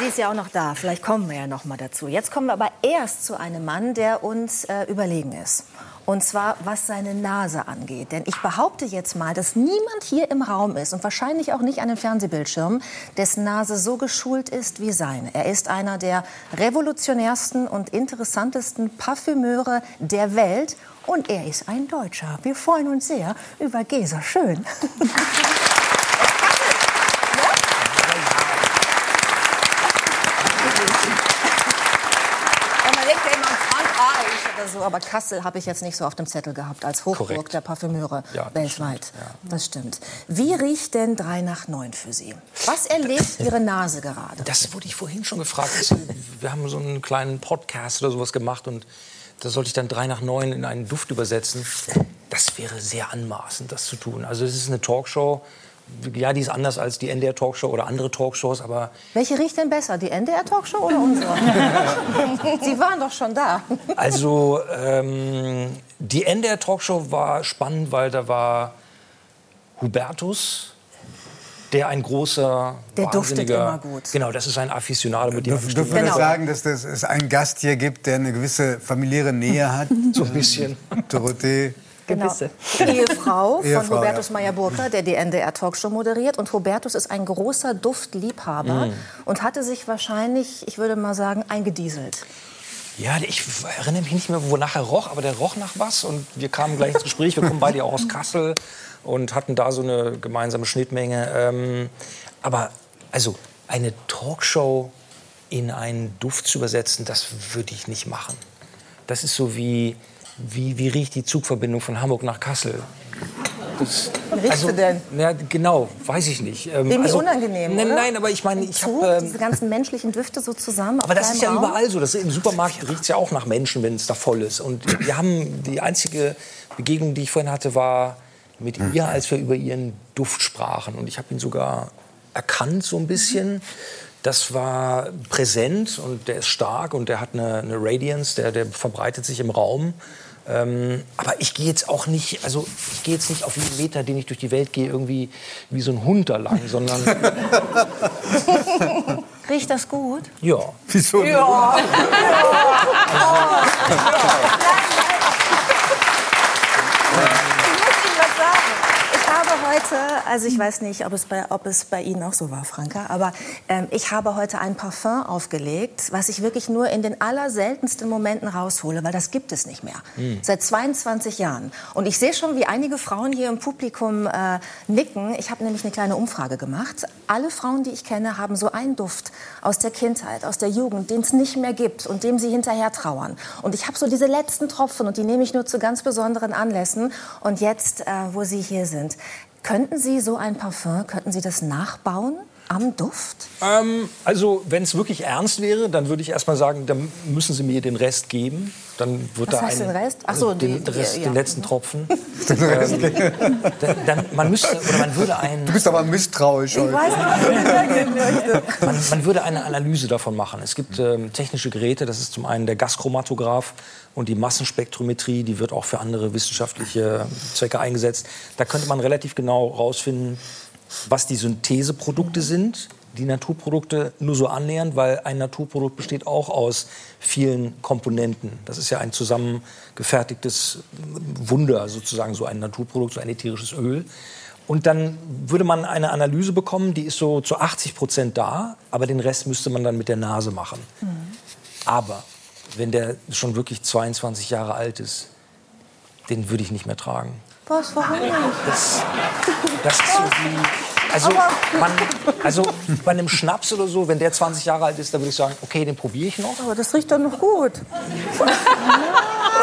Sie ist ja auch noch da. Vielleicht kommen wir ja noch mal dazu. Jetzt kommen wir aber erst zu einem Mann, der uns äh, überlegen ist. Und zwar was seine Nase angeht. Denn ich behaupte jetzt mal, dass niemand hier im Raum ist und wahrscheinlich auch nicht an den Fernsehbildschirmen, dessen Nase so geschult ist wie seine. Er ist einer der revolutionärsten und interessantesten Parfümeure der Welt. Und er ist ein Deutscher. Wir freuen uns sehr über Gesa Schön. Ja, man denkt ja immer an Frankreich oder so, aber Kassel habe ich jetzt nicht so auf dem Zettel gehabt als Hochburg Korrekt. der Parfümeure Ja, weltweit. stimmt, ja. Das stimmt. Wie riecht denn 3 nach 9 für Sie? Was erlebt Ihre Nase gerade? Das wurde ich vorhin schon gefragt. Wir haben so einen kleinen Podcast oder sowas gemacht und da sollte ich dann drei nach neun in einen Duft übersetzen. Das wäre sehr anmaßend, das zu tun. Also es ist eine Talkshow. Ja, die ist anders als die NDR Talkshow oder andere Talkshows, aber Welche riecht denn besser, die NDR-Talkshow oder unsere? Sie waren doch schon da. also ähm, die NDR Talkshow war spannend, weil da war Hubertus, der ein großer, Der duftet immer gut. Genau, das ist ein Afficionado, mit dem Dürfen wir Genau. sagen, dass das es einen Gast hier gibt, der eine gewisse familiäre Nähe hat? so ein bisschen. Dorothee. Genau. Ehefrau von Ehefrau, Hubertus ja. Meyer-Burger, der die NDR-Talkshow moderiert. Und Hubertus ist ein großer Duftliebhaber Mm. und hatte sich wahrscheinlich, ich würde mal sagen, eingedieselt. Ja, ich erinnere mich nicht mehr, wonach er roch, aber der roch nach was. Und wir kamen gleich ins Gespräch. Wir kommen beide auch aus Kassel und hatten da so eine gemeinsame Schnittmenge. Ähm, aber also eine Talkshow in einen Duft zu übersetzen, das würde ich nicht machen. Das ist so wie, wie, wie riecht die Zugverbindung von Hamburg nach Kassel? Das, Wie riechst du denn? Ja, genau, weiß ich nicht. Ähm, Irgendwie unangenehm, Nein, nein, aber ich meine, ich habe... Ähm, diese ganzen menschlichen Düfte so zusammen. aber auf das ist ja Raum. überall so. Das, Im Supermarkt riecht es ja auch nach Menschen, wenn es da voll ist. Und wir haben die einzige Begegnung, die ich vorhin hatte, war mit ihr, als wir über ihren Duft sprachen. Und ich habe ihn sogar erkannt so ein bisschen. Das war präsent und der ist stark und der hat eine, eine Radiance, der, der verbreitet sich im Raum. Ähm, aber ich gehe jetzt auch nicht, also ich gehe jetzt nicht auf jeden Meter, den ich durch die Welt gehe, irgendwie wie so ein Hund da lang, sondern Riecht das gut? ja. Wieso? Ich muss Ihnen was sagen. Ich heute, also ich weiß nicht, ob es bei, ob es bei Ihnen auch so war, Franka, aber ähm, ich habe heute ein Parfum aufgelegt, was ich wirklich nur in den allerseltensten Momenten raushole, weil das gibt es nicht mehr. Seit 22 Jahren. Und ich sehe schon, wie einige Frauen hier im Publikum äh, nicken. Ich habe nämlich eine kleine Umfrage gemacht. Alle Frauen, die ich kenne, haben so einen Duft aus der Kindheit, aus der Jugend, den es nicht mehr gibt und dem sie hinterher trauern. Und ich habe so diese letzten Tropfen und die nehme ich nur zu ganz besonderen Anlässen. Und jetzt, äh, wo Sie hier sind, könnten Sie so ein Parfum, könnten Sie das nachbauen am Duft? Ähm, also, wenn es wirklich ernst wäre, dann würde ich erst mal sagen, dann müssen Sie mir den Rest geben. Dann wird Was da heißt ein, den Rest? Ach so, den, die- Rest, ja. den letzten Tropfen. ähm, dann, dann, man müsste, oder man würde ein, Du bist aber misstrauisch heute. weiß nicht, man, man würde eine Analyse davon machen. Es gibt ähm, technische Geräte, das ist zum einen der Gaschromatograph und die Massenspektrometrie, die wird auch für andere wissenschaftliche Zwecke eingesetzt. Da könnte man relativ genau herausfinden, was die Syntheseprodukte sind, die Naturprodukte nur so annähernd, weil ein Naturprodukt besteht auch aus vielen Komponenten. Das ist ja ein zusammengefertigtes Wunder, sozusagen so ein Naturprodukt, so ein ätherisches Öl. Und dann würde man eine Analyse bekommen, die ist so zu 80 Prozent da, aber den Rest müsste man dann mit der Nase machen. Aber wenn der schon wirklich 22 Jahre alt ist, den würde ich nicht mehr tragen. Was, warum nicht? Das, das ist so wie. Also, man, also bei einem Schnaps oder so, wenn der 20 Jahre alt ist, dann würde ich sagen, okay, den probiere ich noch. Aber das riecht doch noch gut.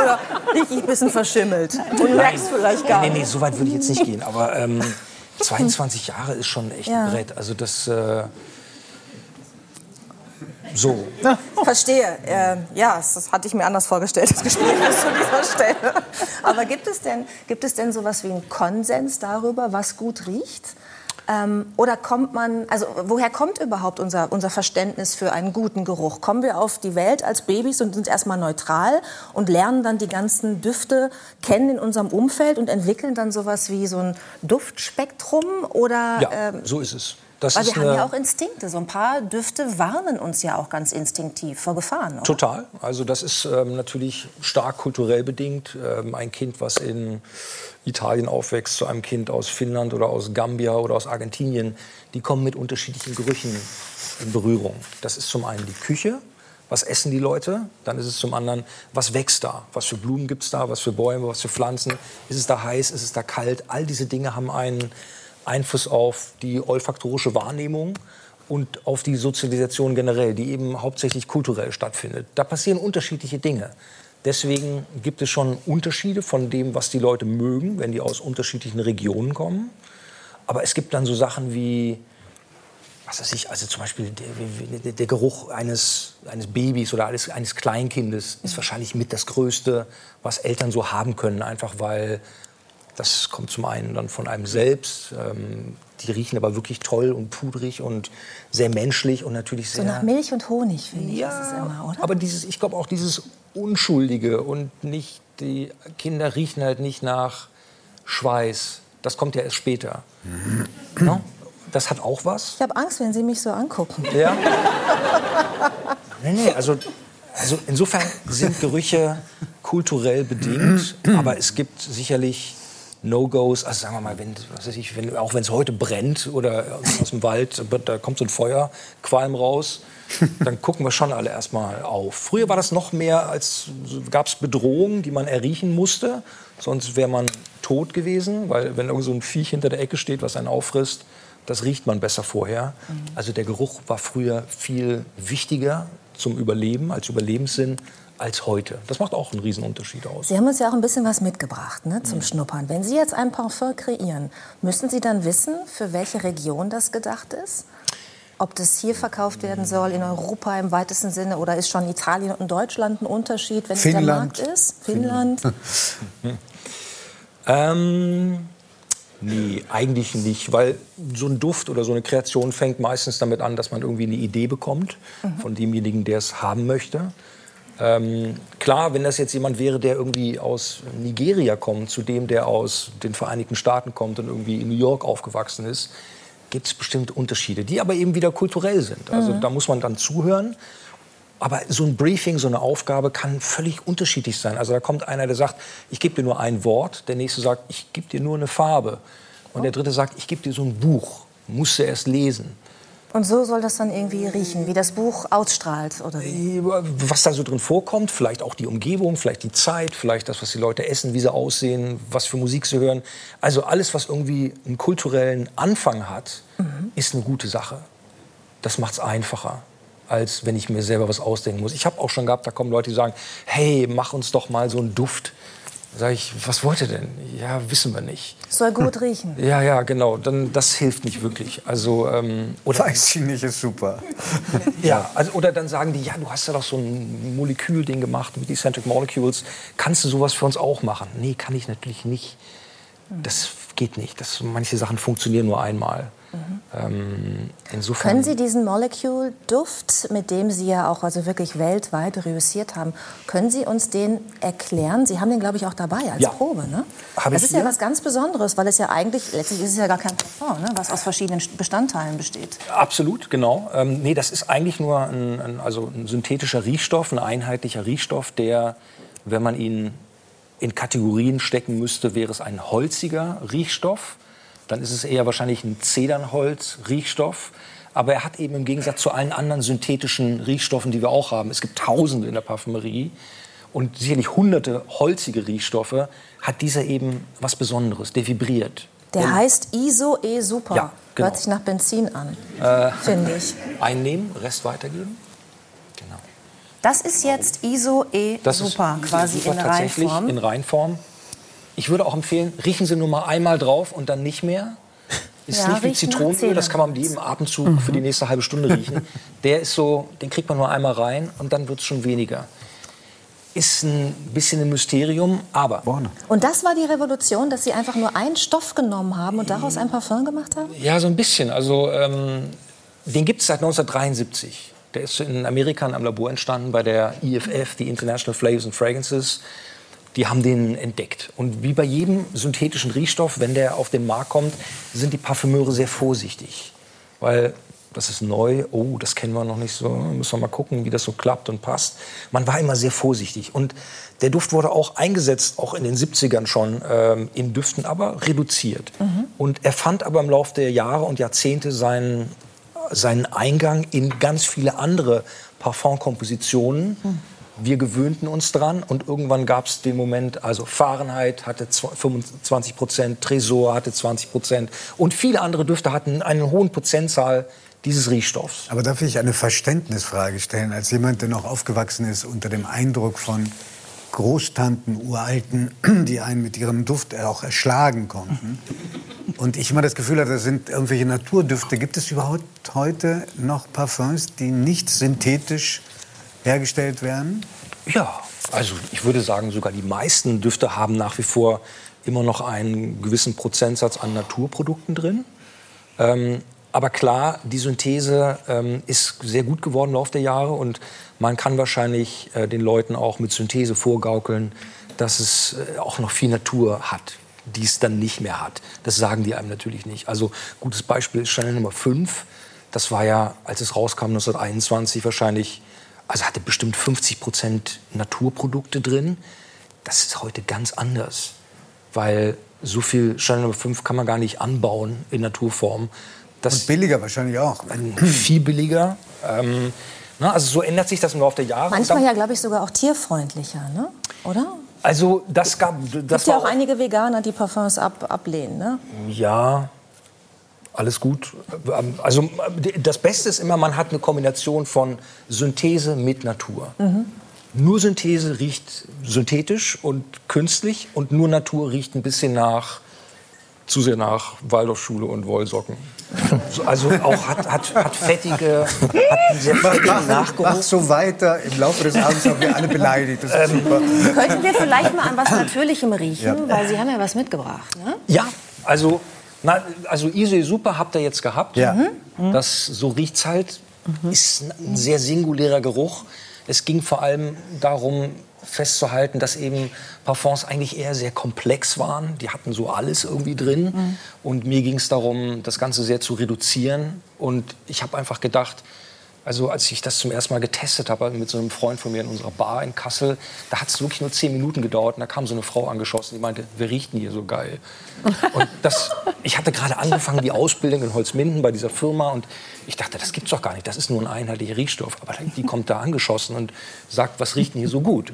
Oder riecht ein bisschen verschimmelt. Und merkst vielleicht gar Nee, nicht. nee, so weit würde ich jetzt nicht gehen. Aber ähm, 22 Jahre ist schon echt Ja. ein Brett. Also das. Äh, so. Verstehe. Äh, ja, das hatte ich mir anders vorgestellt, das Gespräch bis zu dieser Stelle. Aber gibt es denn, gibt es denn sowas wie einen Konsens darüber, was gut riecht? Ähm, oder kommt man, also woher kommt überhaupt unser, unser Verständnis für einen guten Geruch? Kommen wir auf die Welt als Babys und sind erstmal neutral und lernen dann die ganzen Düfte kennen in unserem Umfeld und entwickeln dann sowas wie so ein Duftspektrum? Oder Ja, ähm, so ist es. Das Weil wir haben ja auch Instinkte. So ein paar Düfte warnen uns ja auch ganz instinktiv vor Gefahren. Oder? Total. Also das ist ähm, natürlich stark kulturell bedingt. Ähm, ein Kind, was in Italien aufwächst, zu einem Kind aus Finnland oder aus Gambia oder aus Argentinien, die kommen mit unterschiedlichen Gerüchen in Berührung. Das ist zum einen die Küche. Was essen die Leute? Dann ist es zum anderen, was wächst da? Was für Blumen gibt es da? Was für Bäume? Was für Pflanzen? Ist es da heiß? Ist es da kalt? All diese Dinge haben einen Einfluss auf die olfaktorische Wahrnehmung und auf die Sozialisation generell, die eben hauptsächlich kulturell stattfindet. Da passieren unterschiedliche Dinge. Deswegen gibt es schon Unterschiede von dem, was die Leute mögen, wenn die aus unterschiedlichen Regionen kommen. Aber es gibt dann so Sachen wie, was weiß ich, also zum Beispiel der, der, Geruch eines, eines Babys oder eines, eines Kleinkindes ist wahrscheinlich mit das Größte, was Eltern so haben können, einfach weil das kommt zum einen dann von einem selbst. Ähm, die riechen aber wirklich toll und pudrig und sehr menschlich und natürlich So sehr. nach Milch und Honig, finde ich, Ja, ist es immer, oder? aber dieses, ich glaube auch dieses Unschuldige und nicht, die Kinder riechen halt nicht nach Schweiß. Das kommt ja erst später. No? Das hat auch was. ich habe Angst, wenn Sie mich so angucken. Ja. Nee, nee, also, also insofern sind Gerüche kulturell bedingt, aber es gibt sicherlich No-Gos. Also sagen wir mal, wenn, was weiß ich, wenn, auch wenn es heute brennt oder aus dem Wald, da kommt so ein Feuerqualm raus, dann gucken wir schon alle erstmal auf. Früher war das noch mehr, als gab es Bedrohungen, die man erriechen musste. Sonst wäre man tot gewesen, weil wenn irgend so ein Viech hinter der Ecke steht, was einen auffrisst, das riecht man besser vorher. Also der Geruch war früher viel wichtiger zum Überleben, als Überlebenssinn, als heute. Das macht auch einen Riesenunterschied aus. Sie haben uns ja auch ein bisschen was mitgebracht ne, zum Schnuppern. Wenn Sie jetzt ein Parfum kreieren, müssen Sie dann wissen, für welche Region das gedacht ist? Ob das hier verkauft werden soll, in Europa im weitesten Sinne, oder ist schon Italien und Deutschland ein Unterschied, wenn es der Finnland. Markt ist? Finnland? Ähm, nee, eigentlich nicht, weil so ein Duft oder so eine Kreation fängt meistens damit an, dass man irgendwie eine Idee bekommt von demjenigen, der es haben möchte. Ähm, klar, wenn das jetzt jemand wäre, der irgendwie aus Nigeria kommt, zu dem, der aus den Vereinigten Staaten kommt und irgendwie in New York aufgewachsen ist, gibt es bestimmt Unterschiede, die aber eben wieder kulturell sind. Also da muss man dann zuhören. Aber so ein Briefing, so eine Aufgabe kann völlig unterschiedlich sein. Also da kommt einer, der sagt, ich gebe dir nur ein Wort, der nächste sagt, ich gebe dir nur eine Farbe. Und der dritte sagt, ich gebe dir so ein Buch, musst du erst lesen. Und so soll das dann irgendwie riechen, wie das Buch ausstrahlt, oder wie? Was da so drin vorkommt, vielleicht auch die Umgebung, vielleicht die Zeit, vielleicht das, was die Leute essen, wie sie aussehen, was für Musik sie hören. Also alles, was irgendwie einen kulturellen Anfang hat, ist eine gute Sache. Das macht es einfacher, als wenn ich mir selber was ausdenken muss. Ich habe auch schon gehabt, da kommen Leute, die sagen, hey, mach uns doch mal so einen Duft. Sag ich, was wollt ihr denn? Ja, wissen wir nicht. Soll gut riechen. Ja, ja, genau. Dann, das hilft nicht wirklich. Also, ähm, oder Weiß ich nicht, ist super. ja, also, oder dann sagen die, ja, du hast ja doch so ein Molekülding gemacht mit Eccentric Molecules. Kannst du sowas für uns auch machen? Nee, kann ich natürlich nicht. Das geht nicht. Das, manche Sachen funktionieren nur einmal. Ähm, insofern. Können Sie diesen Molecule-Duft, mit dem Sie ja auch also wirklich weltweit reüssiert haben, können Sie uns den erklären? Sie haben den, glaube ich, auch dabei als Ja. Probe, ne? Hab das ist ja hier. was ganz Besonderes, weil es ja eigentlich, letztlich ist es ja gar kein Parfum, ne? was aus verschiedenen Bestandteilen besteht. Absolut, genau. Ähm, nee, das ist eigentlich nur ein, ein, also ein synthetischer Riechstoff, ein einheitlicher Riechstoff, der, wenn man ihn in Kategorien stecken müsste, wäre es ein holziger Riechstoff. Dann ist es eher wahrscheinlich ein Zedernholz-Riechstoff. Aber er hat eben im Gegensatz zu allen anderen synthetischen Riechstoffen, die wir auch haben, es gibt Tausende in der Parfümerie und sicherlich hunderte holzige Riechstoffe, hat dieser eben was Besonderes, der vibriert. Der heißt ISO E Super. Ja, genau. Hört sich nach Benzin an, finde ich. Einnehmen, Rest weitergeben. Genau. Das ist jetzt ISO E Das Super, ist quasi super in tatsächlich Reinform. in Reinform. Ich würde auch empfehlen, riechen Sie nur mal einmal drauf und dann nicht mehr. Ist Ja, nicht wie Zitronenöl, das kann man mit jedem Atemzug für die nächste halbe Stunde riechen. Der ist so, den kriegt man nur einmal rein und dann wird es schon weniger. Ist ein bisschen ein Mysterium, aber Vorne. Und das war die Revolution, dass Sie einfach nur einen Stoff genommen haben und daraus ein Parfum gemacht haben? Ja, so ein bisschen. Also ähm, den gibt es seit 1973. Der ist in Amerika in einem Labor entstanden bei der IFF, die International Flavors and Fragrances. Die haben den entdeckt. Und wie bei jedem synthetischen Riechstoff, wenn der auf den Markt kommt, sind die Parfümeure sehr vorsichtig. weil das ist neu, oh, das kennen wir noch nicht so, müssen wir mal gucken, wie das so klappt und passt. Man war immer sehr vorsichtig und der Duft wurde auch eingesetzt, auch in den 70ern schon, ähm, in Düften, aber reduziert. Mhm. Und er fand aber im Laufe der Jahre und Jahrzehnte seinen, seinen Eingang in ganz viele andere Parfumkompositionen. Mhm. Wir gewöhnten uns dran und irgendwann gab es den Moment, also Fahrenheit hatte 25 Prozent, Tresor hatte 20 Prozent und viele andere Düfte hatten eine hohen Prozentzahl dieses Riechstoffs. Aber darf ich eine Verständnisfrage stellen, als jemand, der noch aufgewachsen ist unter dem Eindruck von Großtanten, Uralten, die einen mit ihrem Duft auch erschlagen konnten. Und ich immer das Gefühl hatte, das sind irgendwelche Naturdüfte. Gibt es überhaupt heute noch Parfums, die nicht synthetisch hergestellt werden? Ja, also ich würde sagen, sogar die meisten Düfte haben nach wie vor immer noch einen gewissen Prozentsatz an Naturprodukten drin. Ähm, aber klar, die Synthese ähm, ist sehr gut geworden im Laufe der Jahre und man kann wahrscheinlich äh, den Leuten auch mit Synthese vorgaukeln, dass es äh, auch noch viel Natur hat, die es dann nicht mehr hat. Das sagen die einem natürlich nicht. Also gutes Beispiel ist Chanel Nummer 5. Das war ja, als es rauskam 1921 wahrscheinlich, also hatte bestimmt 50 Prozent Naturprodukte drin. Das ist heute ganz anders, weil so viel Chanel Nummer 5 kann man gar nicht anbauen in Naturform. Das Und billiger wahrscheinlich auch. Viel billiger. Ähm, na, also so ändert sich das im Laufe der Jahre. Manchmal ja, glaube ich, sogar auch tierfreundlicher, ne? oder? Also das gab... Es gibt ja auch einige Veganer, die Parfums ab, ablehnen, ne? Ja, alles gut. Also das Beste ist immer, man hat eine Kombination von Synthese mit Natur. Mhm. Nur Synthese riecht synthetisch und künstlich und nur Natur riecht ein bisschen nach zu sehr nach Waldorfschule und Wollsocken. Also auch hat, hat, hat fettige, hat einen sehr fettigen Nachgeruch. Mach so weiter. Im Laufe des Abends haben wir alle beleidigt. Das ist ähm, super. Könnten wir vielleicht mal an was Natürlichem riechen? Ja. Weil Sie haben ja was mitgebracht. Ne? Ja, also, na, also Isee Super habt ihr jetzt gehabt. Ja. Mhm. Das, so riecht's halt. Mhm. Ist ein sehr singulärer Geruch. Es ging vor allem darum, festzuhalten, dass eben Parfums eigentlich eher sehr komplex waren. Die hatten so alles irgendwie drin. Mhm. Und mir ging es darum, das Ganze sehr zu reduzieren. Und ich habe einfach gedacht, also als ich das zum ersten Mal getestet habe mit so einem Freund von mir in unserer Bar in Kassel, da hat es wirklich nur zehn Minuten gedauert und da kam so eine Frau angeschossen, die meinte, wer riecht denn hier so geil? Und das, ich hatte gerade angefangen, die Ausbildung in Holzminden bei dieser Firma und ich dachte, das gibt's doch gar nicht, das ist nur ein einheitlicher Riechstoff. Aber die kommt da angeschossen und sagt, was riecht denn hier so gut?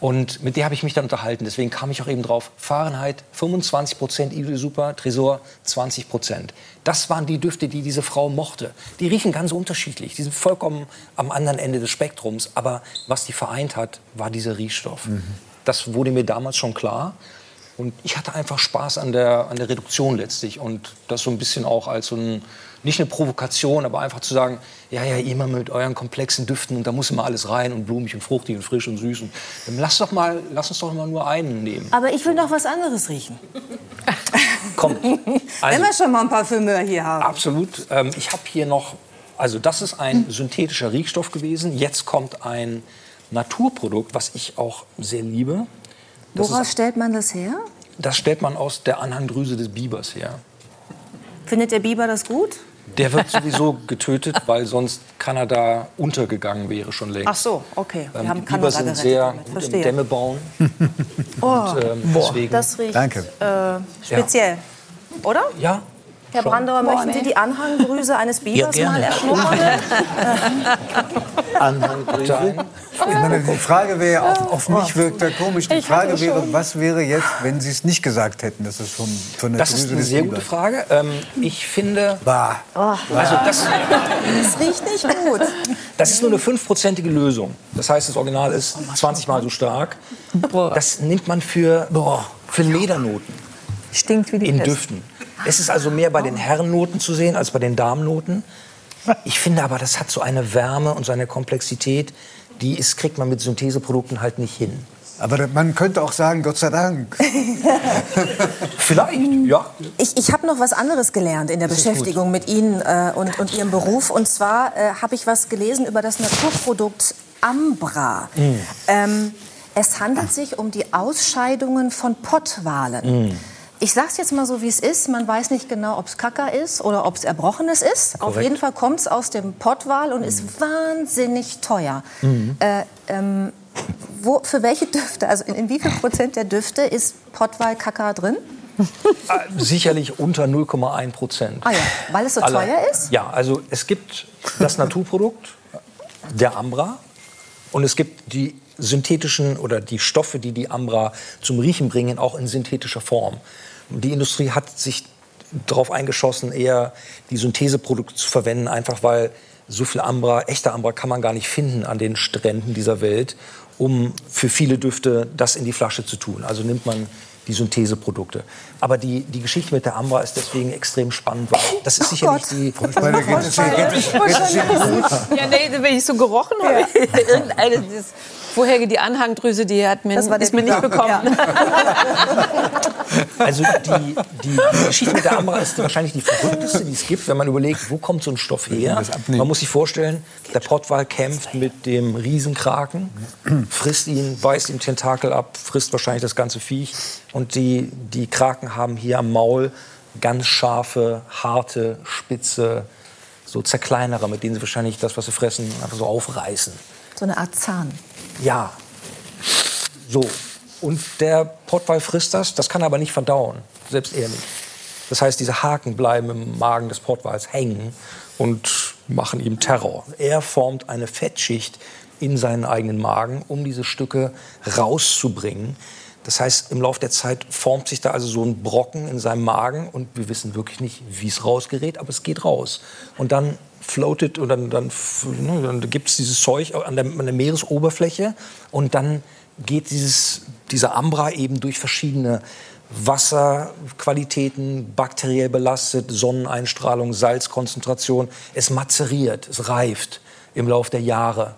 Und mit der habe ich mich dann unterhalten. Deswegen kam ich auch eben drauf. Fahrenheit 25 Prozent Idol Super, Tresor 20 Prozent. Das waren die Düfte, die diese Frau mochte. Die riechen ganz unterschiedlich. Die sind vollkommen am anderen Ende des Spektrums. Aber was die vereint hat, war dieser Riechstoff. Mhm. Das wurde mir damals schon klar. Und ich hatte einfach Spaß an der, an der Reduktion letztlich. Und das so ein bisschen auch als so ein nicht eine Provokation, aber einfach zu sagen, ja, ja, immer mit euren komplexen Düften und da muss immer alles rein und blumig und fruchtig und frisch und süß. Und dann lass, doch mal, lass uns doch mal nur einen nehmen. Aber ich will noch was anderes riechen. Kommt. Also, Wenn wir schon mal ein Parfümeur hier haben. Absolut. Ähm, ich habe hier noch, also das ist ein synthetischer Riechstoff gewesen. Jetzt kommt ein Naturprodukt, was ich auch sehr liebe. Das Woraus ist, stellt man das her? Das stellt man aus der Anhangdrüse des Bibers her. Findet der Biber das gut? Der wird sowieso getötet, weil sonst Kanada untergegangen wäre schon längst. Ach so, okay. Wir ähm, haben die Biber sind sehr gut Verstehe. im Dämme bauen. oh, und, ähm, deswegen. das riecht Danke. Äh, speziell, ja. oder? Ja, Herr Brandauer, Boah, möchten. Sie die Anhangdrüse eines Bibers ja, mal erschnuppern? Anhangdrüse? Ich meine, die Frage wäre, auf, auf mich wirkt er komisch. Die Frage wäre, was wäre jetzt, wenn Sie es nicht gesagt hätten, dass es von, von der Das Drüse ist eine sehr gute Frage. Ähm, ich finde... Bah. Oh. Also das, das riecht nicht gut. Das ist nur eine fünfprozentige Lösung. Das heißt, das Original ist 20 Mal so stark. Das nimmt man für, für Ledernoten. Stinkt wie die In Pest. Düften. Es ist also mehr bei den Herrennoten zu sehen als bei den Damennoten. Ich finde aber, das hat so eine Wärme und so eine Komplexität, die ist, kriegt man mit Syntheseprodukten halt nicht hin. Aber man könnte auch sagen, Gott sei Dank. Vielleicht, ja. Ich, ich habe noch was anderes gelernt in der das Beschäftigung mit Ihnen äh, und, und Ihrem Beruf. Und zwar äh, habe ich was gelesen über das Naturprodukt Ambra. Mm. Ähm, es handelt sich um die Ausscheidungen von Pottwalen. Mm. Ich sage es jetzt mal so, wie es ist. Man weiß nicht genau, ob es Kacker ist oder ob es Erbrochenes ist. Korrekt. Auf jeden Fall kommt es aus dem Pottwal und mhm. ist wahnsinnig teuer. Mhm. Äh, ähm, wo, für welche Düfte, also in, in wie viel Prozent der Düfte ist Pottwal Kacker drin? Ah, sicherlich unter 0,1 Prozent. Ah ja, weil es so Alle, teuer ist? Ja, also es gibt das Naturprodukt, der Ambra, und es gibt die synthetischen oder die Stoffe, die die Ambra zum Riechen bringen, auch in synthetischer Form. Die Industrie hat sich darauf eingeschossen, eher die Syntheseprodukte zu verwenden, einfach weil so viel Ambra, echter Ambra kann man gar nicht finden an den Stränden dieser Welt, um für viele Düfte das in die Flasche zu tun. Also nimmt man die Syntheseprodukte. Aber die, die Geschichte mit der Ambra ist deswegen extrem spannend, weil das ist oh sicherlich Gott. die. Ja, nee, wenn ich so gerochen habe, ja. irgendeine vorherige die Anhangdrüse, die hat mir, ist mir nicht bekommen. Ja. Also die, die, die, Geschichte mit der Ambra ist wahrscheinlich die verrückteste, die es gibt, wenn man überlegt, wo kommt so ein Stoff her. Man muss sich vorstellen, der Pottwal kämpft mit dem Riesenkraken, frisst ihn, beißt ihm Tentakel ab, frisst wahrscheinlich das ganze Viech. Und die, die Kraken haben hier am Maul ganz scharfe, harte, spitze, so zerkleinerer, mit denen sie wahrscheinlich das, was sie fressen, einfach so aufreißen. So eine Art Zahn. Ja. So. Und der Pottwal frisst das, das kann er aber nicht verdauen, selbst er nicht. Das heißt, diese Haken bleiben im Magen des Pottwals hängen und machen ihm Terror. Er formt eine Fettschicht in seinen eigenen Magen, um diese Stücke rauszubringen. Das heißt, im Laufe der Zeit formt sich da also so ein Brocken in seinem Magen und wir wissen wirklich nicht, wie es rausgerät, aber es geht raus. Und dann floatet und dann, dann, ne, dann gibt es dieses Zeug an der, an der, Meeresoberfläche und dann geht dieses, dieser Ambra eben durch verschiedene Wasserqualitäten, bakteriell belastet, Sonneneinstrahlung, Salzkonzentration. Es mazeriert, es reift im Laufe der Jahre.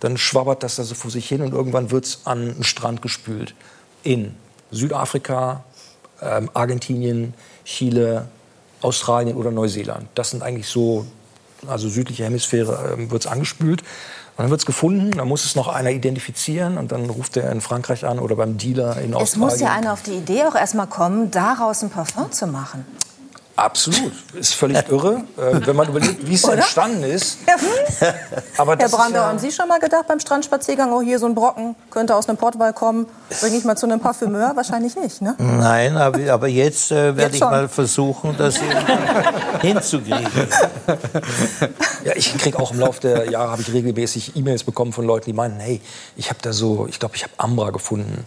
Dann schwabbert das also vor sich hin und irgendwann wird es an den Strand gespült in Südafrika, ähm, Argentinien, Chile, Australien oder Neuseeland. Das sind eigentlich so, also südliche Hemisphäre ähm, wird es angespült. Und dann wird es gefunden, dann muss es noch einer identifizieren und dann ruft er in Frankreich an oder beim Dealer in Australien. Es muss ja einer auf die Idee auch erstmal kommen, daraus ein Parfum zu machen. Absolut. Ist völlig irre, äh, wenn man überlegt, wie es entstanden ist. Aber Herr Brandau, ja haben Sie schon mal gedacht beim Strandspaziergang, oh, hier so ein Brocken könnte aus einem Portwall kommen, bringe ich mal zu einem Parfümeur? Wahrscheinlich nicht, ne? Nein, aber, aber jetzt äh, werde ich mal versuchen, das hinzukriegen. Ja, ich kriege auch im Laufe der Jahre habe ich regelmäßig E-Mails bekommen von Leuten, die meinen, hey, ich habe da so, ich glaube, ich habe Ambra gefunden.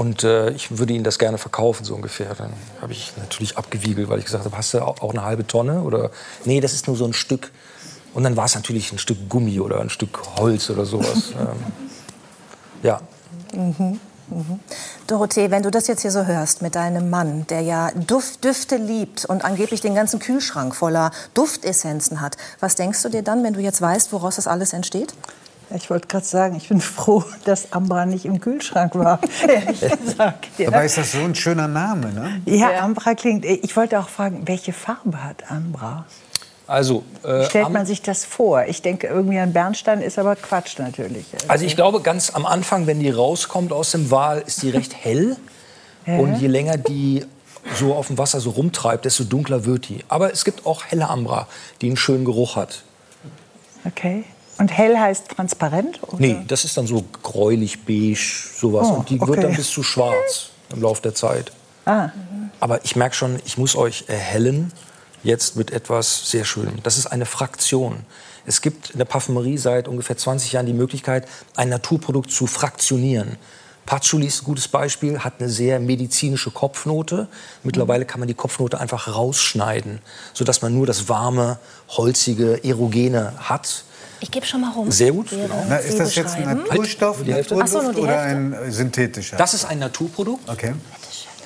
Und äh, ich würde Ihnen das gerne verkaufen, so ungefähr. Dann habe ich natürlich abgewiegelt, weil ich gesagt habe, hast du auch eine halbe Tonne? Oder nee, das ist nur so ein Stück. Und dann war es natürlich ein Stück Gummi oder ein Stück Holz oder sowas. ähm, ja. Mhm. Mhm. Dorothee, wenn du das jetzt hier so hörst mit deinem Mann, der ja Duft, Düfte liebt und angeblich den ganzen Kühlschrank voller Duftessenzen hat, was denkst du dir dann, wenn du jetzt weißt, woraus das alles entsteht? Ich wollte gerade sagen, ich bin froh, dass Ambra nicht im Kühlschrank war, ehrlich gesagt. Ja. Dabei ist das so ein schöner Name, ne? Ja, ja, Ambra klingt. Ich wollte auch fragen, welche Farbe hat Ambra? Also, äh, stellt man sich das vor? Ich denke irgendwie an Bernstein ist aber Quatsch natürlich. Also ich glaube ganz am Anfang, wenn die rauskommt aus dem Wal, ist die recht hell und je länger die so auf dem Wasser so rumtreibt, desto dunkler wird die. Aber es gibt auch helle Ambra, die einen schönen Geruch hat. Okay. Und hell heißt transparent? Oder? Nee, das ist dann so gräulich, beige, sowas. Oh, und die okay. wird dann bis zu schwarz im Laufe der Zeit. Ah. Aber ich merke schon, ich muss euch erhellen jetzt mit etwas sehr Schönem. Das ist eine Fraktion. Es gibt in der Parfümerie seit ungefähr 20 Jahren die Möglichkeit, ein Naturprodukt zu fraktionieren. Patchouli ist ein gutes Beispiel, hat eine sehr medizinische Kopfnote. Mittlerweile kann man die Kopfnote einfach rausschneiden, sodass man nur das warme, holzige, erogene hat. Ich gebe schon mal rum. Sehr gut. Genau. Na, ist das jetzt ein Naturstoff, halt, Naturduft so, oder ein synthetischer? Das ist ein Naturprodukt. Okay.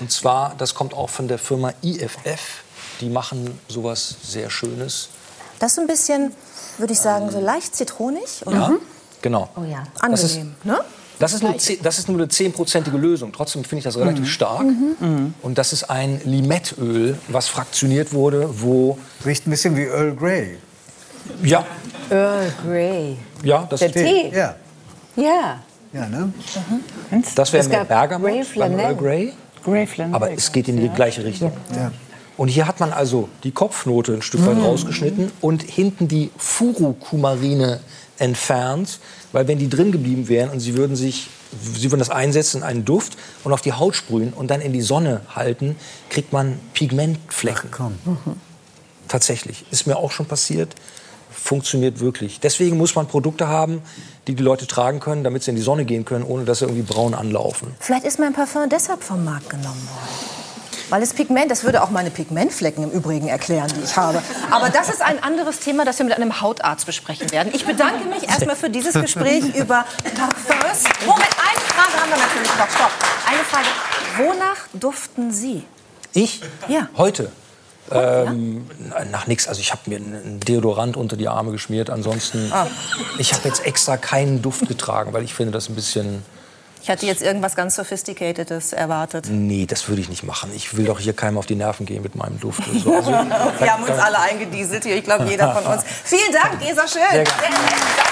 Und zwar, das kommt auch von der Firma IFF. Die machen sowas sehr Schönes. Das ist ein bisschen, würde ich sagen, so leicht zitronig. Oder? Ja, genau. Oh ja, angenehm. Das ist, ne? Das ist, nur, das ist nur eine zehnprozentige Lösung. Trotzdem finde ich das relativ mhm. stark. Mhm. Und das ist ein Limettöl, was fraktioniert wurde, wo... Riecht ein bisschen wie Earl Grey. Ja. Earl Grey. Ja, das Der Tee. Ja. Ja. Ja, ne? Mhm. Das wäre mehr Bergamot beim Earl Grey. Aber es geht in die gleiche Richtung. Ja. Und hier hat man also die Kopfnote ein Stück weit mm. rausgeschnitten und hinten die Furukumarine entfernt, weil wenn die drin geblieben wären und sie würden sich Sie würden das einsetzen in einen Duft und auf die Haut sprühen und dann in die Sonne halten, kriegt man Pigmentflecken. Ach, komm. Mhm. Tatsächlich. Ist mir auch schon passiert. Funktioniert wirklich. Deswegen muss man Produkte haben, die die Leute tragen können, damit sie in die Sonne gehen können, ohne dass sie irgendwie braun anlaufen. Vielleicht ist mein Parfum deshalb vom Markt genommen worden. Weil das Pigment, das würde auch meine Pigmentflecken im Übrigen erklären, die ich habe. Aber das ist ein anderes Thema, das wir mit einem Hautarzt besprechen werden. Ich bedanke mich erstmal für dieses Gespräch über Parfums. Moment, eine Frage haben wir natürlich noch. Stopp. Eine Frage. Wonach duften Sie? Ich? Ja. Heute? Ähm, ja? Nach nichts. Also ich habe mir einen Deodorant unter die Arme geschmiert. Ansonsten, ah. ich habe jetzt extra keinen Duft getragen, weil ich finde das ein bisschen ich hatte jetzt irgendwas ganz Sophisticatedes erwartet. Nee, das würde ich nicht machen. Ich will doch hier keinem auf die Nerven gehen mit meinem Duft. So. Also, Wir haben uns alle eingedieselt hier, ich glaube jeder von uns. Vielen Dank, Gesa Schön. Sehr gerne.